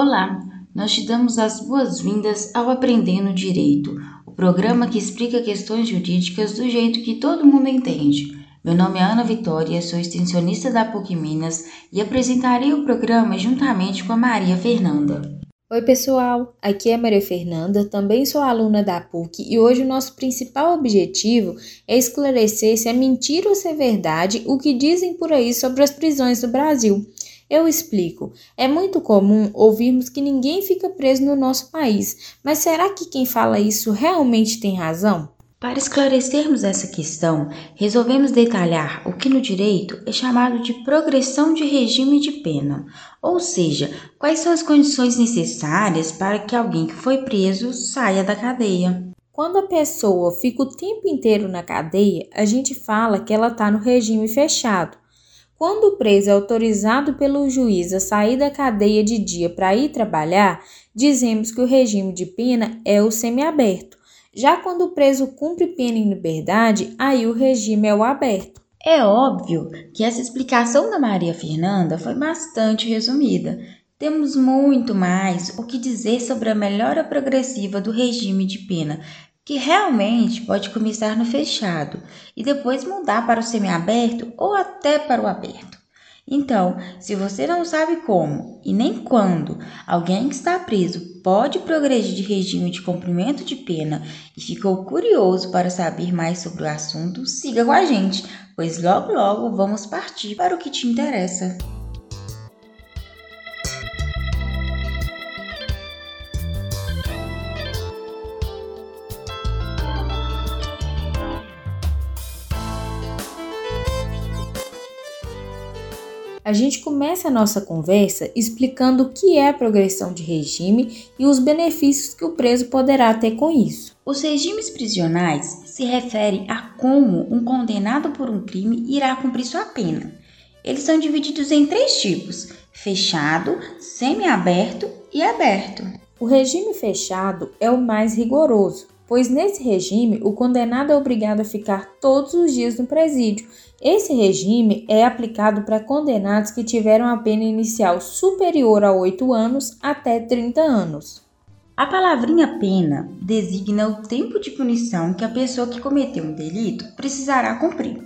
Olá, nós te damos as boas-vindas ao Aprendendo Direito, o programa que explica questões jurídicas do jeito que todo mundo entende. Meu nome é Ana Vitória, sou extensionista da PUC Minas e apresentarei o programa juntamente com a Maria Fernanda. Oi, pessoal! Aqui é Maria Fernanda, também sou aluna da PUC e hoje o nosso principal objetivo é esclarecer se é mentira ou se é verdade o que dizem por aí sobre as prisões do Brasil. Eu explico. É muito comum ouvirmos que ninguém fica preso no nosso país, mas será que quem fala isso realmente tem razão? Para esclarecermos essa questão, resolvemos detalhar o que no direito é chamado de progressão de regime de pena, ou seja, quais são as condições necessárias para que alguém que foi preso saia da cadeia. Quando a pessoa fica o tempo inteiro na cadeia, a gente fala que ela está no regime fechado. Quando o preso é autorizado pelo juiz a sair da cadeia de dia para ir trabalhar, dizemos que o regime de pena é o semiaberto. Já quando o preso cumpre pena em liberdade, aí o regime é o aberto. É óbvio que essa explicação da Maria Fernanda foi bastante resumida. Temos muito mais o que dizer sobre a melhora progressiva do regime de pena, que realmente pode começar no fechado e depois mudar para o semiaberto ou até para o aberto. Então, se você não sabe como e nem quando alguém que está preso pode progredir de regime de cumprimento de pena e ficou curioso para saber mais sobre o assunto, siga com a gente, pois logo logo vamos partir para o que te interessa. A gente começa a nossa conversa explicando o que é a progressão de regime e os benefícios que o preso poderá ter com isso. Os regimes prisionais se referem a como um condenado por um crime irá cumprir sua pena. Eles são divididos em três tipos: fechado, semiaberto e aberto. O regime fechado é o mais rigoroso, pois nesse regime o condenado é obrigado a ficar todos os dias no presídio esse regime é aplicado para condenados que tiveram a pena inicial superior a 8 anos até 30 anos. A palavrinha pena designa o tempo de punição que a pessoa que cometeu um delito precisará cumprir.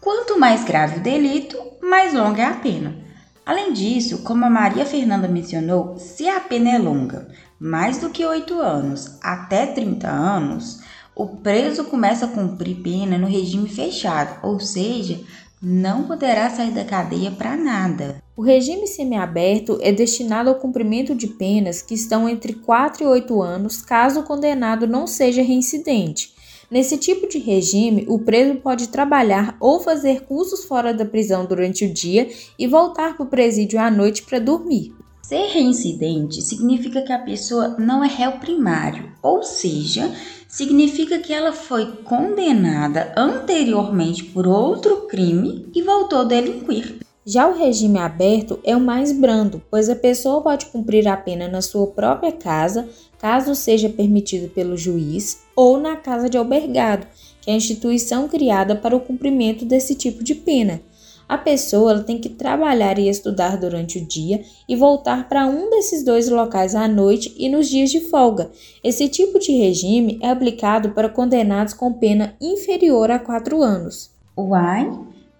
Quanto mais grave o delito, mais longa é a pena. Além disso, como a Maria Fernanda mencionou, se a pena é longa, mais do que 8 anos até 30 anos, o preso começa a cumprir pena no regime fechado, ou seja, não poderá sair da cadeia para nada. O regime semiaberto é destinado ao cumprimento de penas que estão entre 4 e 8 anos, caso o condenado não seja reincidente. Nesse tipo de regime, o preso pode trabalhar ou fazer cursos fora da prisão durante o dia e voltar para o presídio à noite para dormir. Ser reincidente significa que a pessoa não é réu primário, ou seja, significa que ela foi condenada anteriormente por outro crime e voltou a delinquir. Já o regime aberto é o mais brando, pois a pessoa pode cumprir a pena na sua própria casa, caso seja permitido pelo juiz, ou na casa de albergado, que é a instituição criada para o cumprimento desse tipo de pena. A pessoa tem que trabalhar e estudar durante o dia e voltar para um desses dois locais à noite e nos dias de folga. Esse tipo de regime é aplicado para condenados com pena inferior a quatro anos. Uai,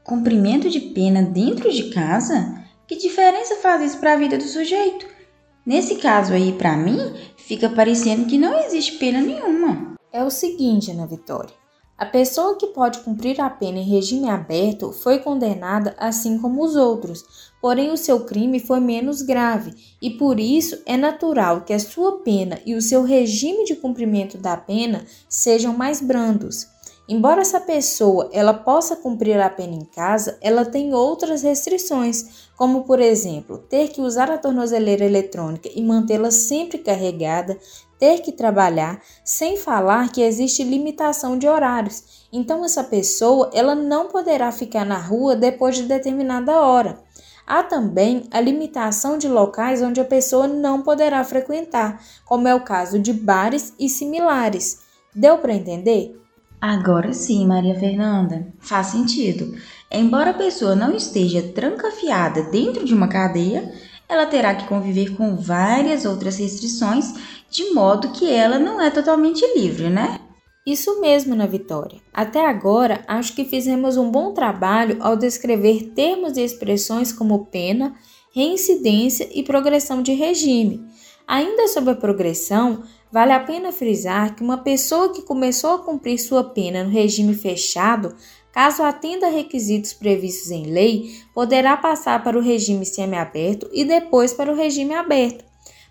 cumprimento de pena dentro de casa? Que diferença faz isso para a vida do sujeito? Nesse caso aí, para mim, fica parecendo que não existe pena nenhuma. É o seguinte, Ana Vitória. A pessoa que pode cumprir a pena em regime aberto foi condenada assim como os outros, porém o seu crime foi menos grave e por isso é natural que a sua pena e o seu regime de cumprimento da pena sejam mais brandos. Embora essa pessoa ela possa cumprir a pena em casa, ela tem outras restrições, como por exemplo, ter que usar a tornozeleira eletrônica e mantê-la sempre carregada, ter que trabalhar, sem falar que existe limitação de horários. Então essa pessoa, ela não poderá ficar na rua depois de determinada hora. Há também a limitação de locais onde a pessoa não poderá frequentar, como é o caso de bares e similares. Deu para entender? Agora sim, Maria Fernanda, faz sentido. Embora a pessoa não esteja trancafiada dentro de uma cadeia, ela terá que conviver com várias outras restrições, de modo que ela não é totalmente livre, né? Isso mesmo, Ana Vitória. Até agora, acho que fizemos um bom trabalho ao descrever termos e expressões como pena, reincidência e progressão de regime. Ainda sobre a progressão, vale a pena frisar que uma pessoa que começou a cumprir sua pena no regime fechado Caso atenda requisitos previstos em lei, poderá passar para o regime semiaberto e depois para o regime aberto.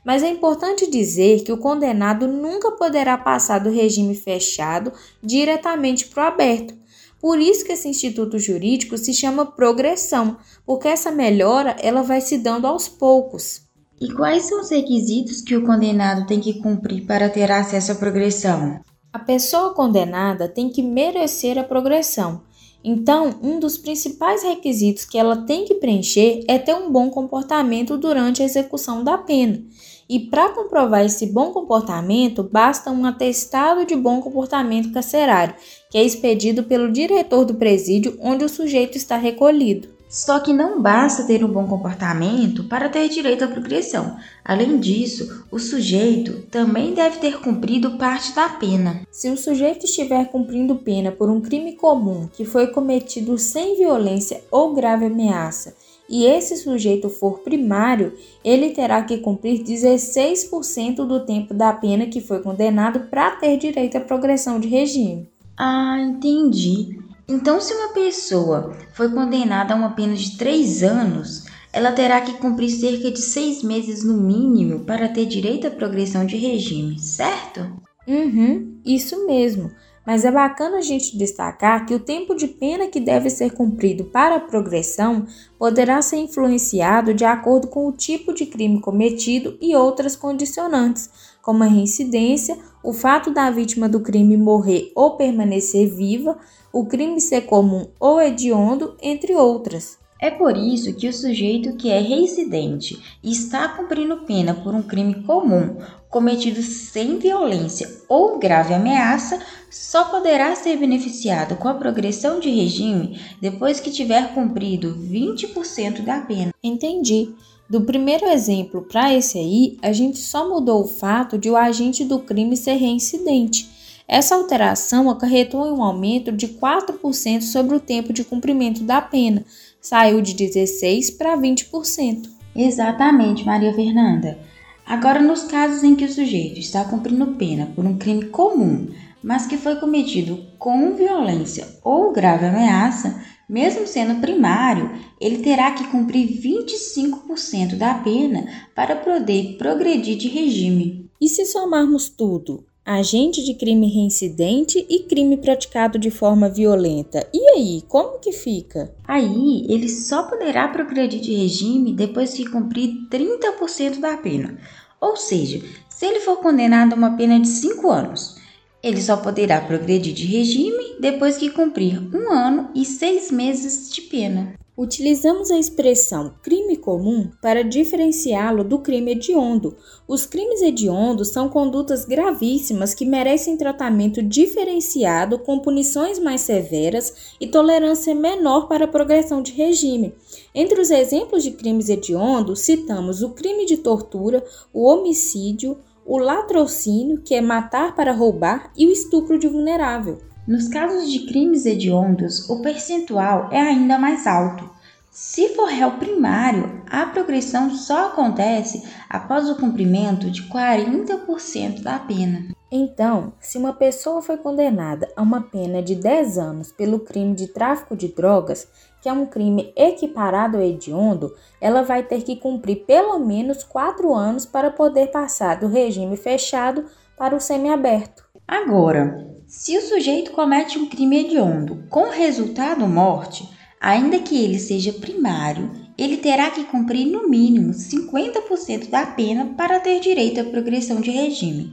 Mas é importante dizer que o condenado nunca poderá passar do regime fechado diretamente para o aberto. Por isso que esse instituto jurídico se chama progressão, porque essa melhora ela vai se dando aos poucos. E quais são os requisitos que o condenado tem que cumprir para ter acesso à progressão? A pessoa condenada tem que merecer a progressão. Então, um dos principais requisitos que ela tem que preencher é ter um bom comportamento durante a execução da pena. E para comprovar esse bom comportamento, basta um atestado de bom comportamento carcerário, que é expedido pelo diretor do presídio onde o sujeito está recolhido. Só que não basta ter um bom comportamento para ter direito à progressão. Além disso, o sujeito também deve ter cumprido parte da pena. Se o sujeito estiver cumprindo pena por um crime comum que foi cometido sem violência ou grave ameaça, e esse sujeito for primário, ele terá que cumprir 16% do tempo da pena que foi condenado para ter direito à progressão de regime. Ah, entendi. Então, se uma pessoa foi condenada a uma pena de três anos, ela terá que cumprir cerca de seis meses no mínimo para ter direito à progressão de regime, certo? Uhum, isso mesmo. Mas é bacana a gente destacar que o tempo de pena que deve ser cumprido para a progressão poderá ser influenciado de acordo com o tipo de crime cometido e outras condicionantes, como a reincidência, o fato da vítima do crime morrer ou permanecer viva, o crime ser comum ou hediondo, entre outras. É por isso que o sujeito que é reincidente e está cumprindo pena por um crime comum cometido sem violência ou grave ameaça só poderá ser beneficiado com a progressão de regime depois que tiver cumprido 20% da pena. Entendi. Do primeiro exemplo para esse aí, a gente só mudou o fato de o agente do crime ser reincidente. Essa alteração acarretou em um aumento de 4% sobre o tempo de cumprimento da pena, saiu de 16% para 20%. Exatamente, Maria Fernanda. Agora, nos casos em que o sujeito está cumprindo pena por um crime comum, mas que foi cometido com violência ou grave ameaça, mesmo sendo primário, ele terá que cumprir 25% da pena para poder progredir de regime. E se somarmos tudo, agente de crime reincidente e crime praticado de forma violenta. E aí, como que fica? Aí, ele só poderá progredir de regime depois que cumprir 30% da pena. Ou seja, se ele for condenado a uma pena de 5 anos, ele só poderá progredir de regime depois que cumprir um ano e seis meses de pena. Utilizamos a expressão crime comum para diferenciá-lo do crime hediondo. Os crimes hediondos são condutas gravíssimas que merecem tratamento diferenciado com punições mais severas e tolerância menor para a progressão de regime. Entre os exemplos de crimes hediondos, citamos o crime de tortura, o homicídio, o latrocínio, que é matar para roubar, e o estupro de vulnerável. Nos casos de crimes hediondos, o percentual é ainda mais alto. Se for réu primário, a progressão só acontece após o cumprimento de 40% da pena. Então, se uma pessoa foi condenada a uma pena de 10 anos pelo crime de tráfico de drogas, que é um crime equiparado ao hediondo, ela vai ter que cumprir pelo menos 4 anos para poder passar do regime fechado para o semiaberto. Agora, se o sujeito comete um crime hediondo com resultado morte, ainda que ele seja primário, ele terá que cumprir no mínimo 50% da pena para ter direito à progressão de regime.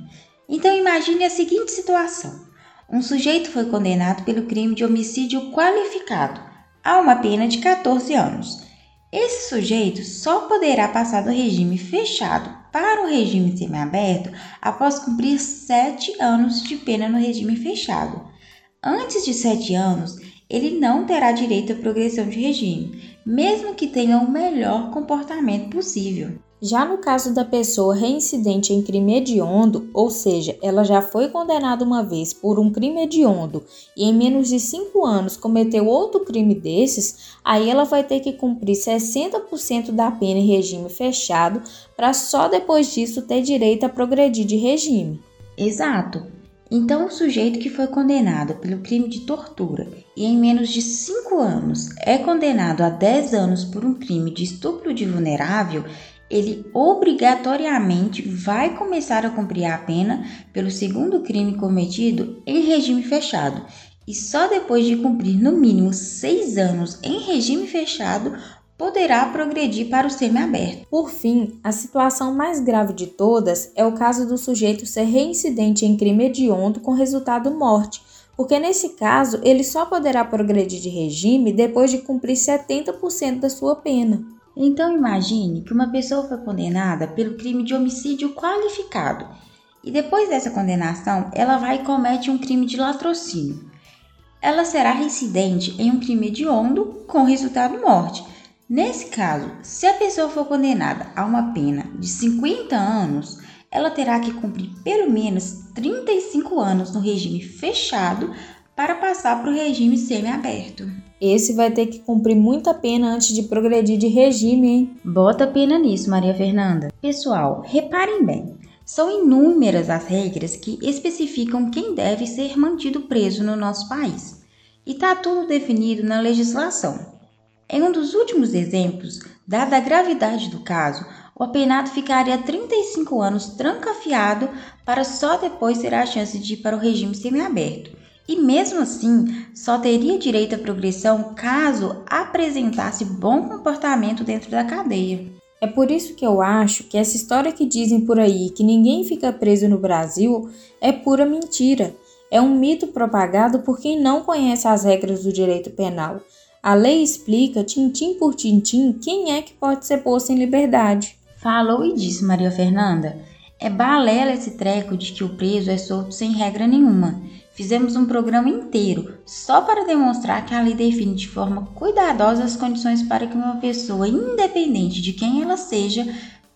Então imagine a seguinte situação: um sujeito foi condenado pelo crime de homicídio qualificado a uma pena de 14 anos. Esse sujeito só poderá passar do regime fechado para o regime semiaberto após cumprir 7 anos de pena no regime fechado. Antes de 7 anos, ele não terá direito à progressão de regime. Mesmo que tenha o melhor comportamento possível. Já no caso da pessoa reincidente em crime hediondo, ou seja, ela já foi condenada uma vez por um crime hediondo e em menos de 5 anos cometeu outro crime desses, aí ela vai ter que cumprir 60% da pena em regime fechado para só depois disso ter direito a progredir de regime. Exato. Então, o sujeito que foi condenado pelo crime de tortura e em menos de 5 anos é condenado a 10 anos por um crime de estupro de vulnerável, ele obrigatoriamente vai começar a cumprir a pena pelo segundo crime cometido em regime fechado. E só depois de cumprir no mínimo seis anos em regime fechado poderá progredir para o semiaberto. Por fim, a situação mais grave de todas é o caso do sujeito ser reincidente em crime hediondo com resultado morte, porque nesse caso ele só poderá progredir de regime depois de cumprir 70% da sua pena. Então imagine que uma pessoa foi condenada pelo crime de homicídio qualificado e depois dessa condenação ela vai e comete um crime de latrocínio. Ela será reincidente em um crime hediondo com resultado morte. Nesse caso, se a pessoa for condenada a uma pena de 50 anos, ela terá que cumprir pelo menos 35 anos no regime fechado para passar para o regime semiaberto. Esse vai ter que cumprir muita pena antes de progredir de regime, hein? Bota pena nisso, Maria Fernanda. Pessoal, reparem bem. São inúmeras as regras que especificam quem deve ser mantido preso no nosso país. E está tudo definido na legislação. Em um dos últimos exemplos, dada a gravidade do caso, o apenado ficaria 35 anos trancafiado para só depois ter a chance de ir para o regime semiaberto e mesmo assim só teria direito à progressão caso apresentasse bom comportamento dentro da cadeia. É por isso que eu acho que essa história que dizem por aí que ninguém fica preso no Brasil é pura mentira. É um mito propagado por quem não conhece as regras do direito penal. A lei explica, tintim por tintim, quem é que pode ser posto em liberdade. Falou e disse, Maria Fernanda. É balela esse treco de que o preso é solto sem regra nenhuma. Fizemos um programa inteiro só para demonstrar que a lei define de forma cuidadosa as condições para que uma pessoa, independente de quem ela seja,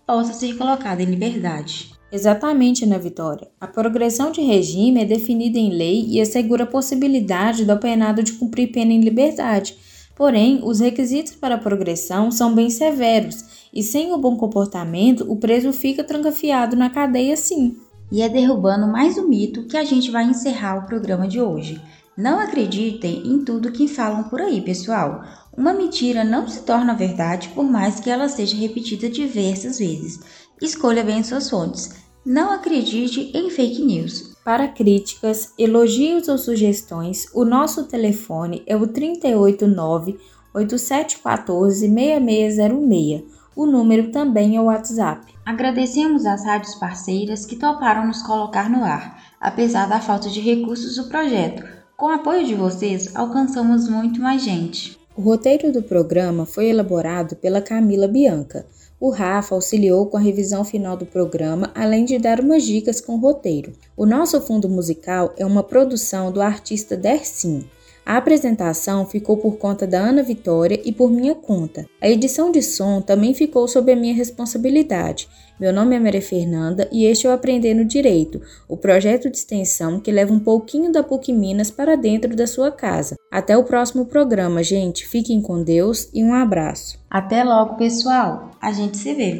possa ser colocada em liberdade. Exatamente, Ana Vitória. A progressão de regime é definida em lei e assegura a possibilidade do apenado de cumprir pena em liberdade. Porém, os requisitos para a progressão são bem severos e, sem o bom comportamento, o preso fica trancafiado na cadeia sim. E é derrubando mais um mito que a gente vai encerrar o programa de hoje. Não acreditem em tudo que falam por aí, pessoal. Uma mentira não se torna verdade por mais que ela seja repetida diversas vezes. Escolha bem suas fontes. Não acredite em fake news. Para críticas, elogios ou sugestões, o nosso telefone é o 389 8714 6606 o número também é o WhatsApp. Agradecemos às rádios parceiras que toparam nos colocar no ar, apesar da falta de recursos do projeto. Com o apoio de vocês, alcançamos muito mais gente. O roteiro do programa foi elaborado pela Camila Bianca. O Rafa auxiliou com a revisão final do programa, além de dar umas dicas com o roteiro. O nosso fundo musical é uma produção do artista Dersim. A apresentação ficou por conta da Ana Vitória e por minha conta. A edição de som também ficou sob a minha responsabilidade. Meu nome é Maria Fernanda e este é o Aprendendo Direito, o projeto de extensão que leva um pouquinho da PUC Minas para dentro da sua casa. Até o próximo programa, gente. Fiquem com Deus e um abraço. Até logo, pessoal. A gente se vê.